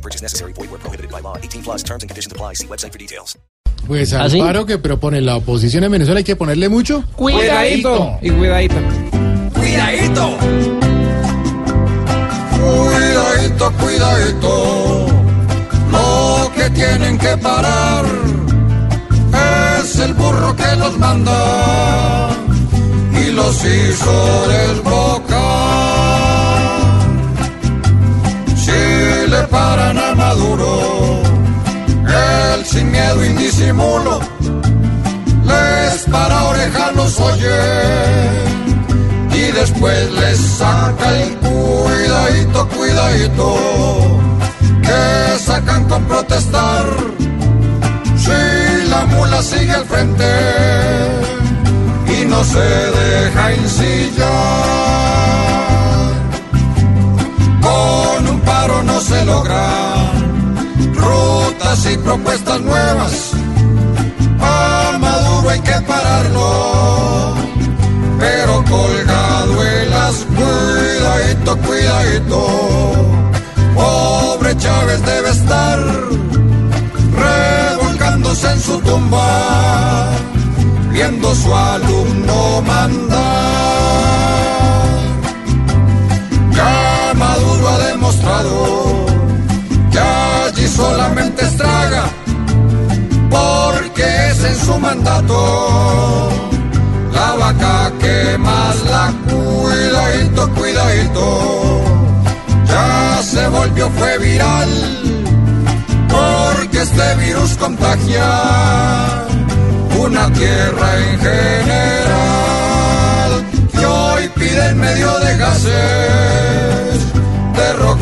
No purchase necessary. Void where prohibited by law. 18 plus terms and conditions apply. See website for details. Pues al paro que propone la oposición en Venezuela hay que ponerle mucho Cuidadito. Y cuidadito. ¡Cuidadito! Cuidadito, cuidadito, lo que tienen que parar es el burro que los manda y los hizo desbocar. Disimulo, les para oreja los oye y después les saca el cuidadito, cuidadito, que sacan con protestar. Si la mula sigue al frente y no se deja ensillar, con un paro no se logran rutas y propuestas nuevas. Que pararlo pero colgado en las cuidadito, cuidadito. Pobre Chávez debe estar revolcándose en su tumba, viendo su alumno mandar. en su mandato. La vaca que más la cuidadito, cuidadito, ya se volvió, fue viral, porque este virus contagia una tierra en general, que hoy pide en medio de gases, de rock